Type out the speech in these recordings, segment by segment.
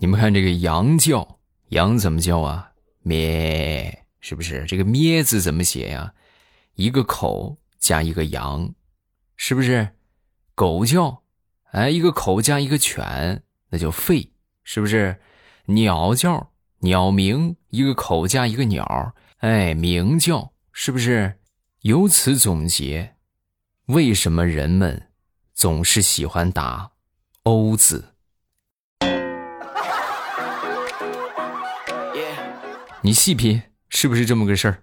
你们看这个羊叫，羊怎么叫啊？咩，是不是？这个咩字怎么写呀？一个口加一个羊，是不是？狗叫，哎，一个口加一个犬，那叫吠，是不是？鸟叫，鸟鸣，一个口加一个鸟，哎，鸣叫，是不是？由此总结，为什么人们总是喜欢打“欧”字？你细品，是不是这么个事儿？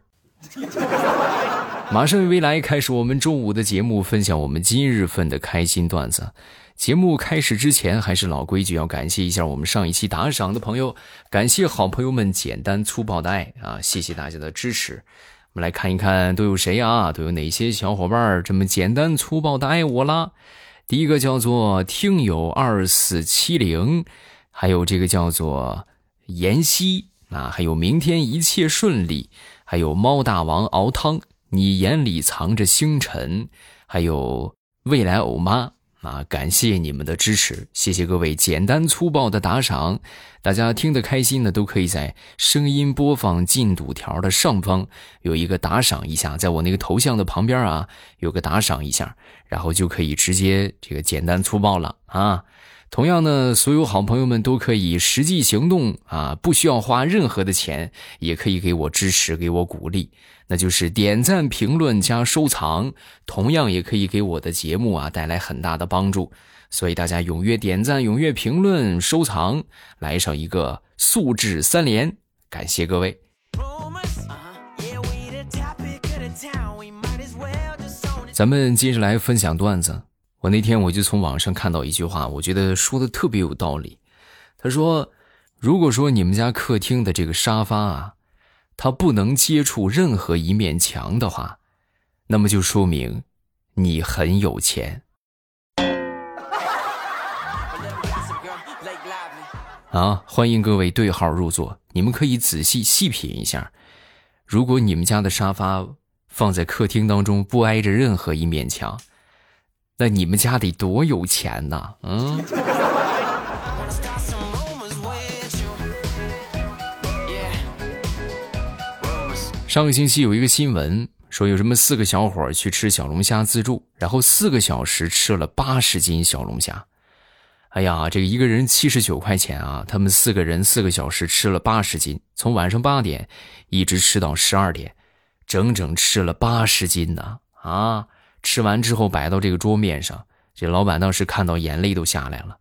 马上与未来开始我们中午的节目，分享我们今日份的开心段子。节目开始之前，还是老规矩，要感谢一下我们上一期打赏的朋友，感谢好朋友们简单粗暴的爱啊！谢谢大家的支持。我们来看一看都有谁啊？都有哪些小伙伴这么简单粗暴的爱我啦？第一个叫做听友二四七零，还有这个叫做妍希。啊，还有明天一切顺利，还有猫大王熬汤，你眼里藏着星辰，还有未来欧妈啊，感谢你们的支持，谢谢各位简单粗暴的打赏，大家听得开心的都可以在声音播放进度条的上方有一个打赏一下，在我那个头像的旁边啊有个打赏一下，然后就可以直接这个简单粗暴了啊。同样呢，所有好朋友们都可以实际行动啊，不需要花任何的钱，也可以给我支持，给我鼓励，那就是点赞、评论加收藏，同样也可以给我的节目啊带来很大的帮助。所以大家踊跃点赞、踊跃评论、收藏，来上一个素质三连，感谢各位。咱们接着来分享段子。我那天我就从网上看到一句话，我觉得说的特别有道理。他说：“如果说你们家客厅的这个沙发啊，它不能接触任何一面墙的话，那么就说明你很有钱。”啊，欢迎各位对号入座，你们可以仔细细品一下，如果你们家的沙发放在客厅当中，不挨着任何一面墙。那你们家得多有钱呐！嗯。上个星期有一个新闻说，有什么四个小伙去吃小龙虾自助，然后四个小时吃了八十斤小龙虾。哎呀，这个一个人七十九块钱啊，他们四个人四个小时吃了八十斤，从晚上八点一直吃到十二点，整整吃了八十斤呢！啊。吃完之后摆到这个桌面上，这老板当时看到眼泪都下来了，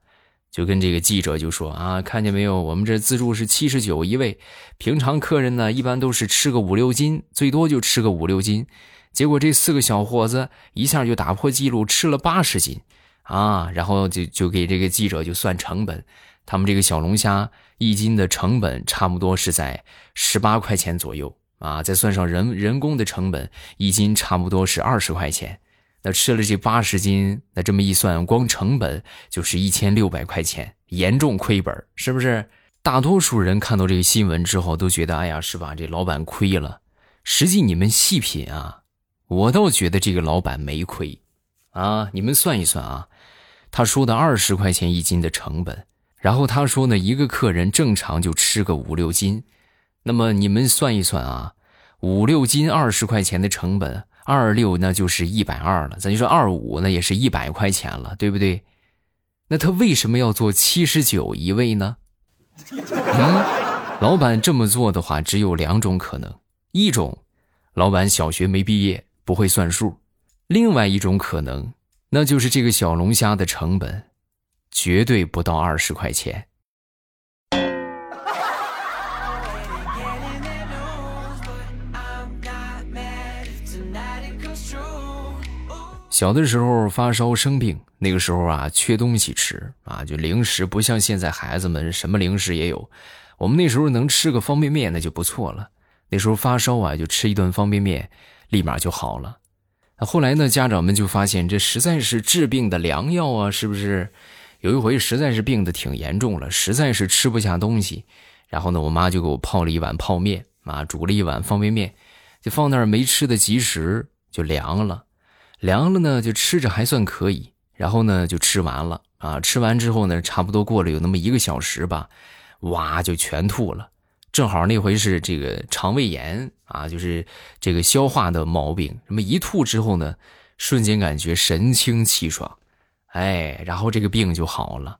就跟这个记者就说啊，看见没有，我们这自助是七十九一位，平常客人呢一般都是吃个五六斤，最多就吃个五六斤，结果这四个小伙子一下就打破记录，吃了八十斤，啊，然后就就给这个记者就算成本，他们这个小龙虾一斤的成本差不多是在十八块钱左右啊，再算上人人工的成本，一斤差不多是二十块钱。那吃了这八十斤，那这么一算，光成本就是一千六百块钱，严重亏本，是不是？大多数人看到这个新闻之后都觉得，哎呀，是吧？这老板亏了。实际你们细品啊，我倒觉得这个老板没亏，啊，你们算一算啊，他说的二十块钱一斤的成本，然后他说呢，一个客人正常就吃个五六斤，那么你们算一算啊，五六斤二十块钱的成本。二六那就是一百二了，咱就说二五那也是一百块钱了，对不对？那他为什么要做七十九一位呢？嗯，老板这么做的话，只有两种可能：一种，老板小学没毕业，不会算数；另外一种可能，那就是这个小龙虾的成本绝对不到二十块钱。小的时候发烧生病，那个时候啊缺东西吃啊，就零食不像现在孩子们什么零食也有，我们那时候能吃个方便面那就不错了。那时候发烧啊就吃一顿方便面，立马就好了。后来呢家长们就发现这实在是治病的良药啊，是不是？有一回实在是病的挺严重了，实在是吃不下东西，然后呢我妈就给我泡了一碗泡面啊，煮了一碗方便面，就放那儿没吃的及时就凉了。凉了呢，就吃着还算可以，然后呢就吃完了啊。吃完之后呢，差不多过了有那么一个小时吧，哇就全吐了。正好那回是这个肠胃炎啊，就是这个消化的毛病。什么一吐之后呢，瞬间感觉神清气爽，哎，然后这个病就好了。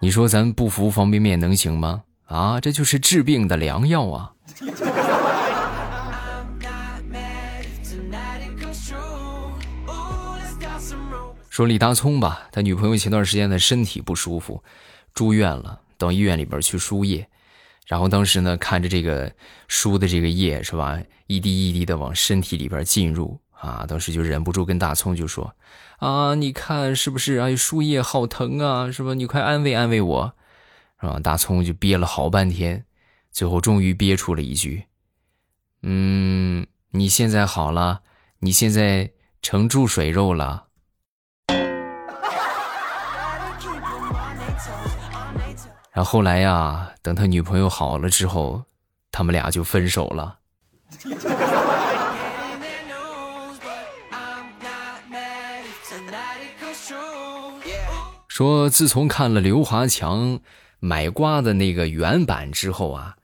你说咱不服方便面能行吗？啊，这就是治病的良药啊！说李大聪吧，他女朋友前段时间的身体不舒服，住院了，到医院里边去输液，然后当时呢，看着这个输的这个液是吧，一滴一滴的往身体里边进入啊，当时就忍不住跟大葱就说：“啊，你看是不是？哎，输液好疼啊，是吧？你快安慰安慰我，是吧？”大葱就憋了好半天，最后终于憋出了一句：“嗯，你现在好了，你现在成注水肉了。”然后后来呀，等他女朋友好了之后，他们俩就分手了。说自从看了刘华强买瓜的那个原版之后啊，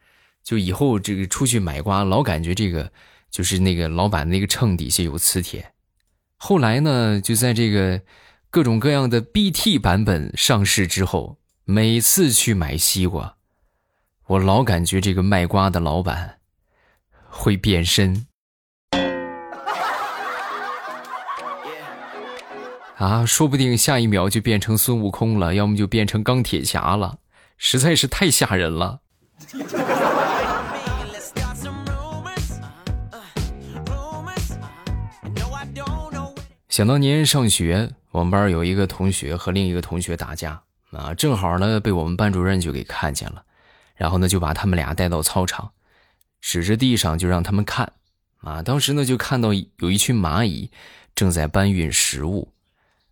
就以后这个出去买瓜老感觉这个就是那个老板那个秤底下有磁铁。后来呢，就在这个各种各样的 BT 版本上市之后。每次去买西瓜，我老感觉这个卖瓜的老板会变身啊，说不定下一秒就变成孙悟空了，要么就变成钢铁侠了，实在是太吓人了。想当年上学，我们班有一个同学和另一个同学打架。啊，正好呢，被我们班主任就给看见了，然后呢，就把他们俩带到操场，指着地上就让他们看。啊，当时呢，就看到有一群蚂蚁正在搬运食物。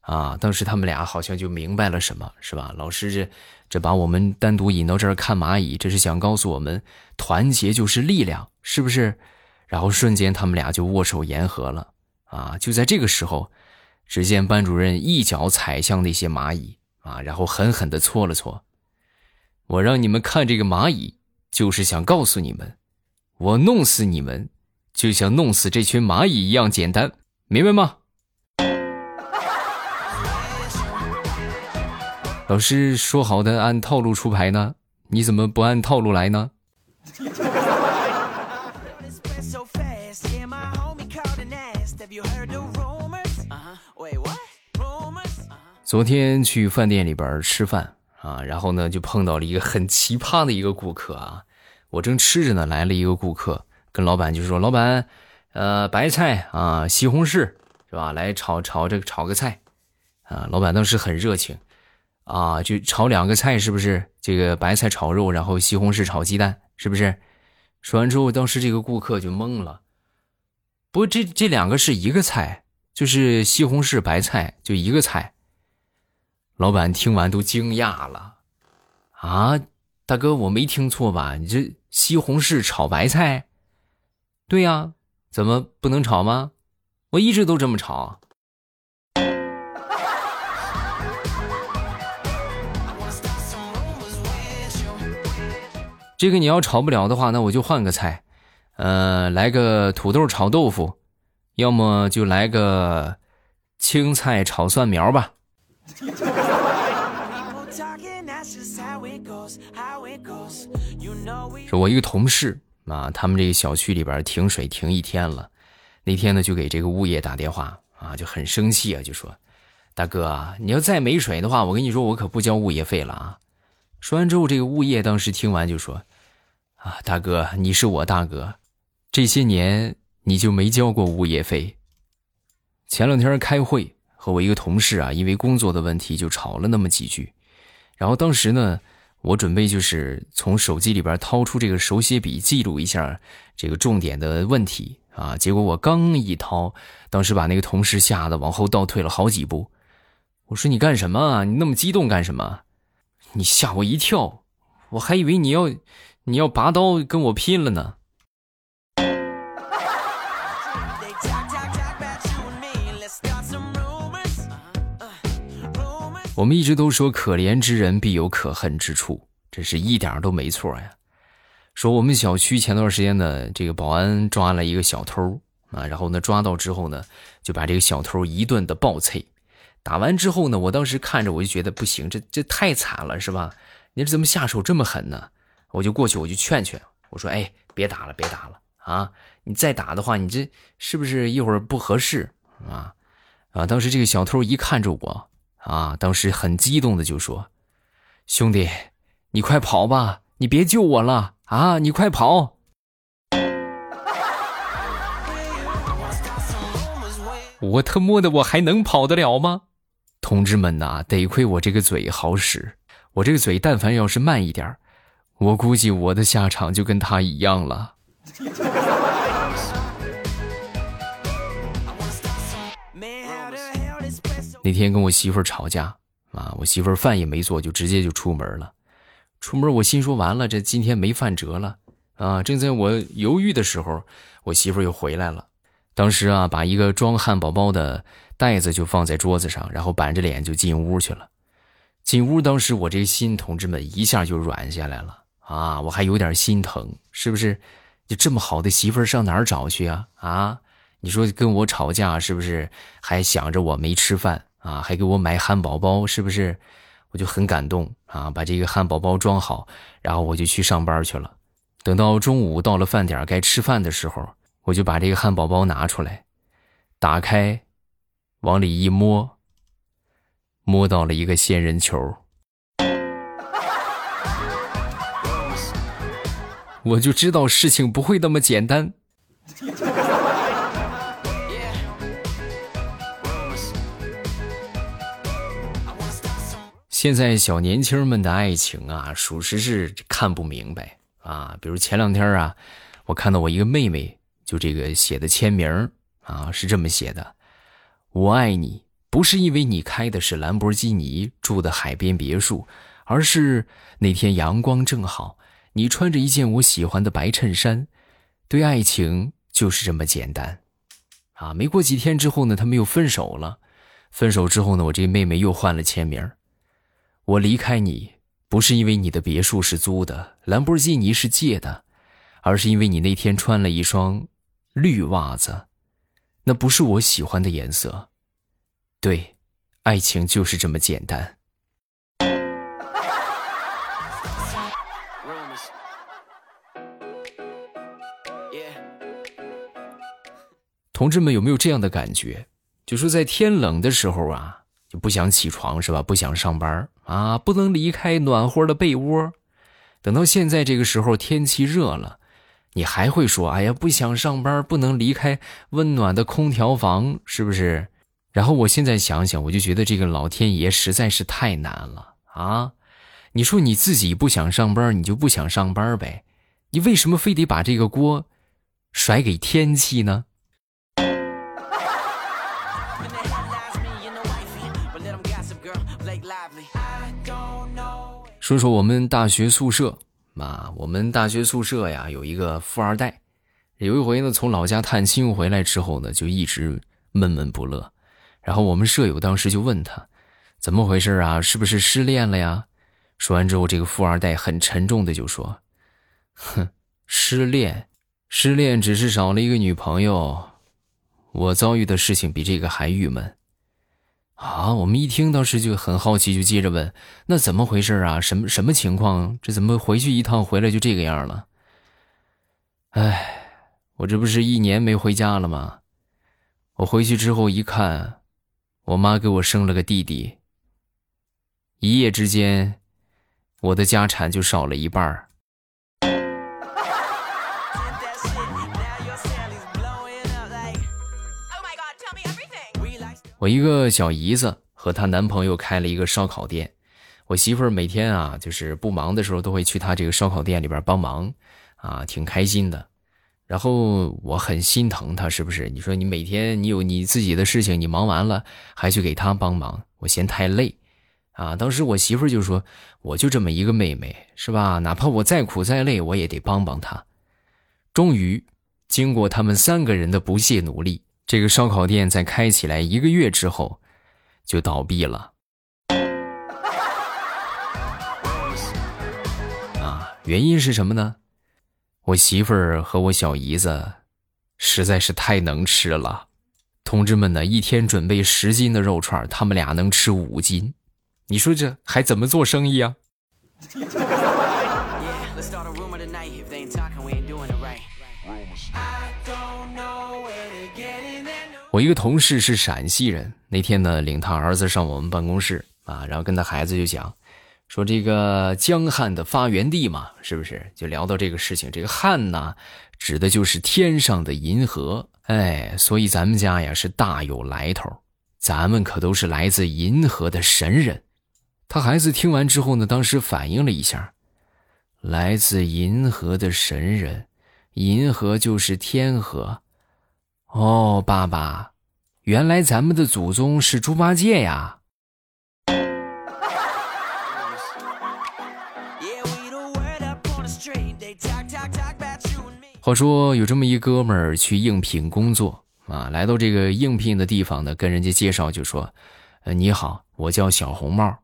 啊，当时他们俩好像就明白了什么，是吧？老师这这把我们单独引到这儿看蚂蚁，这是想告诉我们，团结就是力量，是不是？然后瞬间他们俩就握手言和了。啊，就在这个时候，只见班主任一脚踩向那些蚂蚁。啊，然后狠狠的搓了搓。我让你们看这个蚂蚁，就是想告诉你们，我弄死你们，就像弄死这群蚂蚁一样简单，明白吗？老师说好的按套路出牌呢，你怎么不按套路来呢？昨天去饭店里边吃饭啊，然后呢就碰到了一个很奇葩的一个顾客啊。我正吃着呢，来了一个顾客，跟老板就说：“老板，呃，白菜啊，西红柿是吧？来炒炒这个炒个菜啊。”老板当时很热情啊，就炒两个菜，是不是？这个白菜炒肉，然后西红柿炒鸡蛋，是不是？说完之后，当时这个顾客就懵了。不过这这两个是一个菜，就是西红柿白菜，就一个菜。老板听完都惊讶了，啊，大哥，我没听错吧？你这西红柿炒白菜？对呀，怎么不能炒吗？我一直都这么炒。这个你要炒不了的话，那我就换个菜，呃，来个土豆炒豆腐，要么就来个青菜炒蒜苗吧。说，我一个同事啊，他们这个小区里边停水停一天了，那天呢就给这个物业打电话啊，就很生气啊，就说：“大哥，你要再没水的话，我跟你说，我可不交物业费了啊！”说完之后，这个物业当时听完就说：“啊，大哥，你是我大哥，这些年你就没交过物业费。”前两天开会，和我一个同事啊，因为工作的问题就吵了那么几句，然后当时呢。我准备就是从手机里边掏出这个手写笔记录一下这个重点的问题啊，结果我刚一掏，当时把那个同事吓得往后倒退了好几步。我说你干什么？你那么激动干什么？你吓我一跳，我还以为你要你要拔刀跟我拼了呢。我们一直都说可怜之人必有可恨之处，这是一点都没错呀。说我们小区前段时间呢，这个保安抓了一个小偷啊，然后呢抓到之后呢，就把这个小偷一顿的暴揍。打完之后呢，我当时看着我就觉得不行，这这太惨了，是吧？你这怎么下手这么狠呢？我就过去，我就劝劝，我说：“哎，别打了，别打了啊！你再打的话，你这是不是一会儿不合适啊？”啊！当时这个小偷一看着我啊，当时很激动的就说：“兄弟，你快跑吧，你别救我了啊！你快跑！”我他妈的，我还能跑得了吗？同志们呐，得亏我这个嘴好使，我这个嘴但凡要是慢一点我估计我的下场就跟他一样了。那天跟我媳妇儿吵架啊，我媳妇儿饭也没做，就直接就出门了。出门我心说完了，这今天没饭辙了啊！正在我犹豫的时候，我媳妇儿又回来了。当时啊，把一个装汉堡包的。袋子就放在桌子上，然后板着脸就进屋去了。进屋，当时我这心，同志们一下就软下来了啊！我还有点心疼，是不是？就这么好的媳妇儿上哪儿找去啊？啊！你说跟我吵架，是不是还想着我没吃饭啊？还给我买汉堡包，是不是？我就很感动啊！把这个汉堡包装好，然后我就去上班去了。等到中午到了饭点该吃饭的时候，我就把这个汉堡包拿出来，打开。往里一摸，摸到了一个仙人球，我就知道事情不会那么简单。现在小年轻们的爱情啊，属实是看不明白啊。比如前两天啊，我看到我一个妹妹就这个写的签名啊，是这么写的。我爱你，不是因为你开的是兰博基尼，住的海边别墅，而是那天阳光正好，你穿着一件我喜欢的白衬衫。对爱情就是这么简单，啊！没过几天之后呢，他们又分手了。分手之后呢，我这妹妹又换了签名。我离开你，不是因为你的别墅是租的，兰博基尼是借的，而是因为你那天穿了一双绿袜子。那不是我喜欢的颜色，对，爱情就是这么简单。同志们有没有这样的感觉？就说在天冷的时候啊，不想起床是吧？不想上班啊，不能离开暖和的被窝。等到现在这个时候，天气热了。你还会说：“哎呀，不想上班，不能离开温暖的空调房，是不是？”然后我现在想想，我就觉得这个老天爷实在是太难了啊！你说你自己不想上班，你就不想上班呗，你为什么非得把这个锅甩给天气呢？说说我们大学宿舍。妈，我们大学宿舍呀有一个富二代，有一回呢从老家探亲回来之后呢就一直闷闷不乐，然后我们舍友当时就问他，怎么回事啊？是不是失恋了呀？说完之后，这个富二代很沉重的就说：“哼，失恋，失恋只是少了一个女朋友，我遭遇的事情比这个还郁闷。”啊，我们一听当时就很好奇，就接着问：“那怎么回事啊？什么什么情况？这怎么回去一趟回来就这个样了？”哎，我这不是一年没回家了吗？我回去之后一看，我妈给我生了个弟弟。一夜之间，我的家产就少了一半我一个小姨子和她男朋友开了一个烧烤店，我媳妇儿每天啊，就是不忙的时候都会去她这个烧烤店里边帮忙，啊，挺开心的。然后我很心疼她，是不是？你说你每天你有你自己的事情，你忙完了还去给她帮忙，我嫌太累，啊。当时我媳妇儿就说：“我就这么一个妹妹，是吧？哪怕我再苦再累，我也得帮帮她。”终于，经过他们三个人的不懈努力。这个烧烤店在开起来一个月之后就倒闭了。啊原因是什么呢？我媳妇儿和我小姨子实在是太能吃了同志们呢一天准备十斤的肉串他们俩能吃五斤。你说这还怎么做生意啊？我一个同事是陕西人，那天呢领他儿子上我们办公室啊，然后跟他孩子就讲，说这个江汉的发源地嘛，是不是？就聊到这个事情，这个汉呢，指的就是天上的银河，哎，所以咱们家呀是大有来头，咱们可都是来自银河的神人。他孩子听完之后呢，当时反应了一下，来自银河的神人，银河就是天河。哦，爸爸，原来咱们的祖宗是猪八戒呀！话说有这么一哥们儿去应聘工作啊，来到这个应聘的地方呢，跟人家介绍就说：“呃，你好，我叫小红帽。”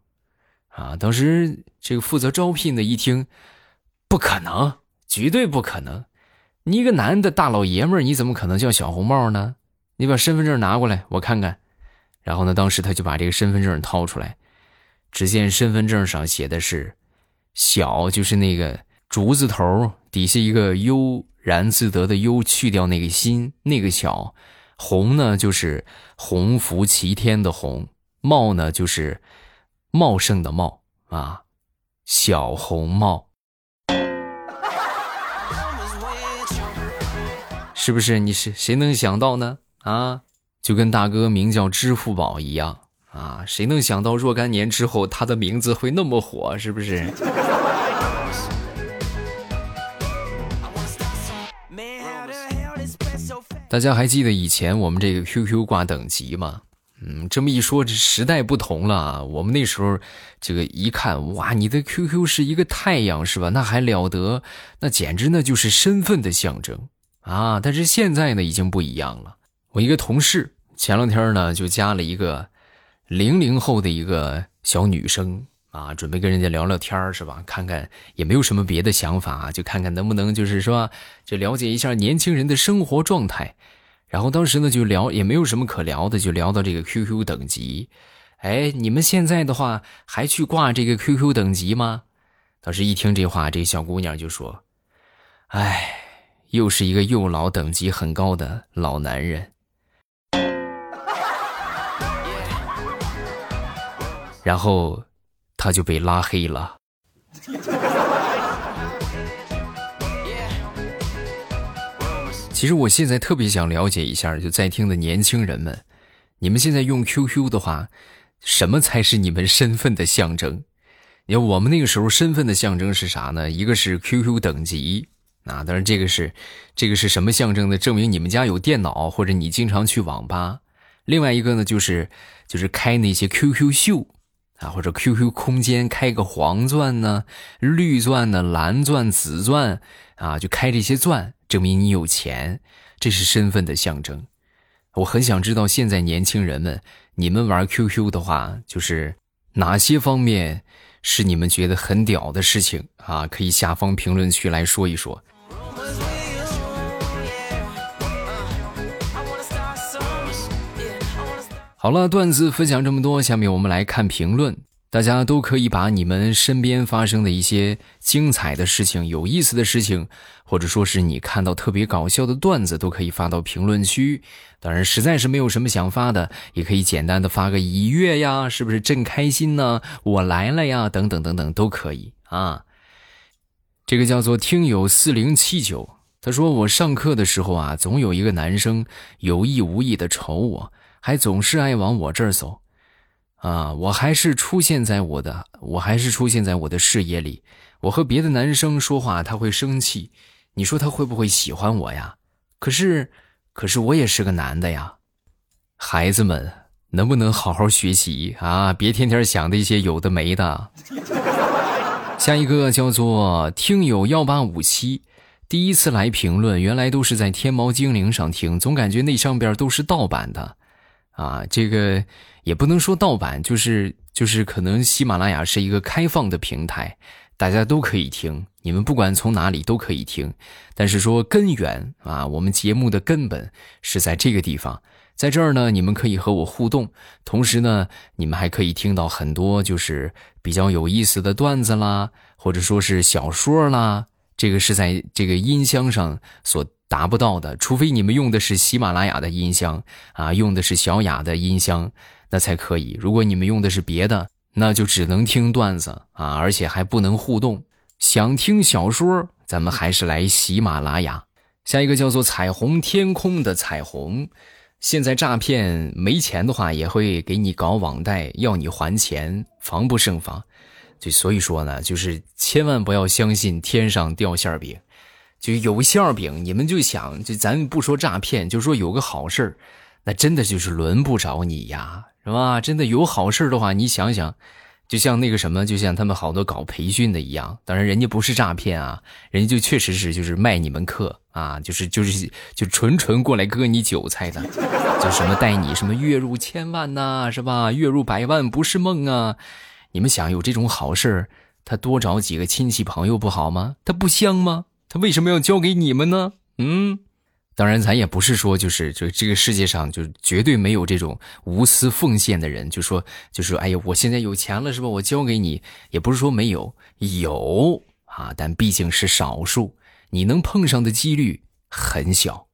啊，当时这个负责招聘的一听，不可能，绝对不可能。你一个男的大老爷们儿，你怎么可能叫小红帽呢？你把身份证拿过来，我看看。然后呢，当时他就把这个身份证掏出来，只见身份证上写的是“小”，就是那个竹字头底下一个“悠然自得”的“悠”，去掉那个心，那个“小”；“红”呢，就是鸿福齐天的“鸿”；“茂”呢，就是茂盛的“茂”啊，小红帽。是不是？你是谁能想到呢？啊，就跟大哥名叫支付宝一样啊！谁能想到若干年之后他的名字会那么火？是不是？大家还记得以前我们这个 QQ 挂等级吗？嗯，这么一说，这时代不同了啊。我们那时候这个一看，哇，你的 QQ 是一个太阳是吧？那还了得？那简直那就是身份的象征。啊！但是现在呢，已经不一样了。我一个同事前两天呢，就加了一个零零后的一个小女生啊，准备跟人家聊聊天是吧？看看也没有什么别的想法，就看看能不能就是说，就了解一下年轻人的生活状态。然后当时呢，就聊也没有什么可聊的，就聊到这个 QQ 等级。哎，你们现在的话还去挂这个 QQ 等级吗？当时一听这话，这小姑娘就说：“哎。”又是一个又老等级很高的老男人，然后他就被拉黑了。其实我现在特别想了解一下，就在听的年轻人们，你们现在用 QQ 的话，什么才是你们身份的象征？你看我们那个时候身份的象征是啥呢？一个是 QQ 等级。啊，当然这个是，这个是什么象征呢？证明你们家有电脑，或者你经常去网吧。另外一个呢，就是就是开那些 QQ 秀，啊，或者 QQ 空间开个黄钻呢、绿钻呢、蓝钻、紫钻，啊，就开这些钻，证明你有钱，这是身份的象征。我很想知道现在年轻人们，你们玩 QQ 的话，就是哪些方面是你们觉得很屌的事情啊？可以下方评论区来说一说。好了，段子分享这么多，下面我们来看评论。大家都可以把你们身边发生的一些精彩的事情、有意思的事情，或者说是你看到特别搞笑的段子，都可以发到评论区。当然，实在是没有什么想发的，也可以简单的发个一月呀，是不是真开心呢？我来了呀，等等等等都可以啊。这个叫做听友四零七九，他说我上课的时候啊，总有一个男生有意无意的瞅我。还总是爱往我这儿走，啊，我还是出现在我的，我还是出现在我的视野里。我和别的男生说话，他会生气，你说他会不会喜欢我呀？可是，可是我也是个男的呀。孩子们，能不能好好学习啊？别天天想那些有的没的。下一个叫做听友幺八五七，第一次来评论，原来都是在天猫精灵上听，总感觉那上边都是盗版的。啊，这个也不能说盗版，就是就是可能喜马拉雅是一个开放的平台，大家都可以听，你们不管从哪里都可以听。但是说根源啊，我们节目的根本是在这个地方，在这儿呢，你们可以和我互动，同时呢，你们还可以听到很多就是比较有意思的段子啦，或者说是小说啦。这个是在这个音箱上所达不到的，除非你们用的是喜马拉雅的音箱啊，用的是小雅的音箱，那才可以。如果你们用的是别的，那就只能听段子啊，而且还不能互动。想听小说，咱们还是来喜马拉雅。下一个叫做彩虹天空的彩虹，现在诈骗没钱的话，也会给你搞网贷，要你还钱，防不胜防。就所以说呢，就是千万不要相信天上掉馅饼，就有馅饼，你们就想，就咱不说诈骗，就说有个好事那真的就是轮不着你呀，是吧？真的有好事的话，你想想，就像那个什么，就像他们好多搞培训的一样，当然人家不是诈骗啊，人家就确实是就是卖你们课啊，就是就是就纯纯过来割你韭菜的，就什么带你什么月入千万呐，是吧？月入百万不是梦啊。你们想有这种好事他多找几个亲戚朋友不好吗？他不香吗？他为什么要交给你们呢？嗯，当然，咱也不是说就是就这个世界上就绝对没有这种无私奉献的人，就说就说哎呀，我现在有钱了是吧？我交给你，也不是说没有，有啊，但毕竟是少数，你能碰上的几率很小。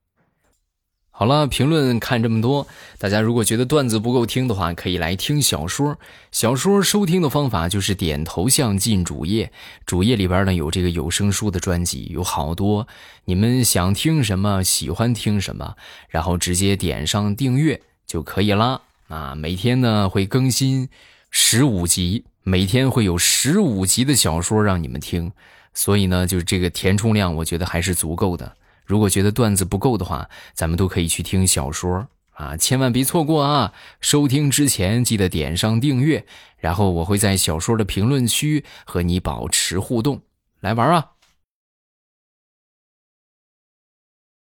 好了，评论看这么多，大家如果觉得段子不够听的话，可以来听小说。小说收听的方法就是点头像进主页，主页里边呢有这个有声书的专辑，有好多。你们想听什么，喜欢听什么，然后直接点上订阅就可以了。啊，每天呢会更新十五集，每天会有十五集的小说让你们听，所以呢，就是这个填充量，我觉得还是足够的。如果觉得段子不够的话，咱们都可以去听小说啊，千万别错过啊！收听之前记得点上订阅，然后我会在小说的评论区和你保持互动，来玩啊！